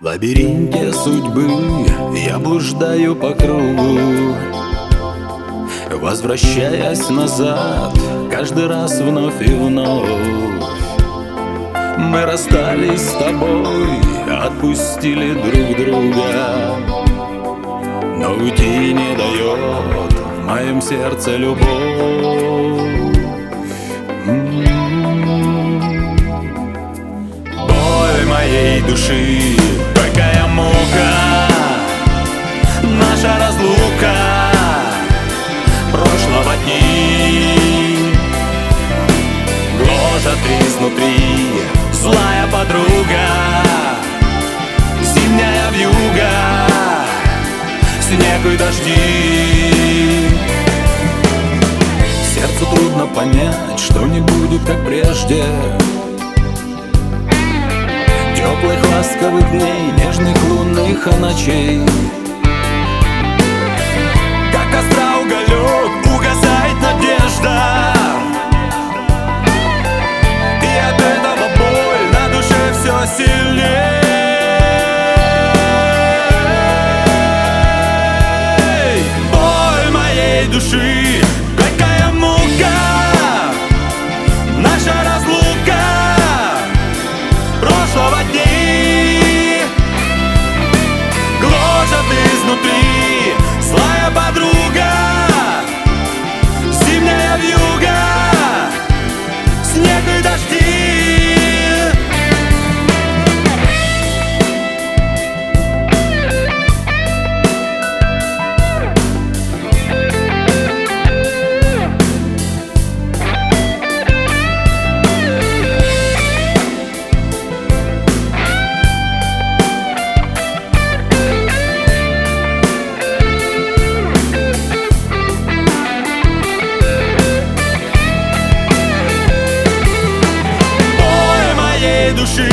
В лабиринте судьбы я блуждаю по кругу Возвращаясь назад, каждый раз вновь и вновь. Мы расстались с тобой, отпустили друг друга Но уйти не дает в моем сердце любовь. Боль моей души изнутри. Злая подруга Зимняя вьюга Снег и дожди. Сердцу трудно понять, что не будет как прежде. Теплых ласковых дней, нежных лунных ночей Боль моей души души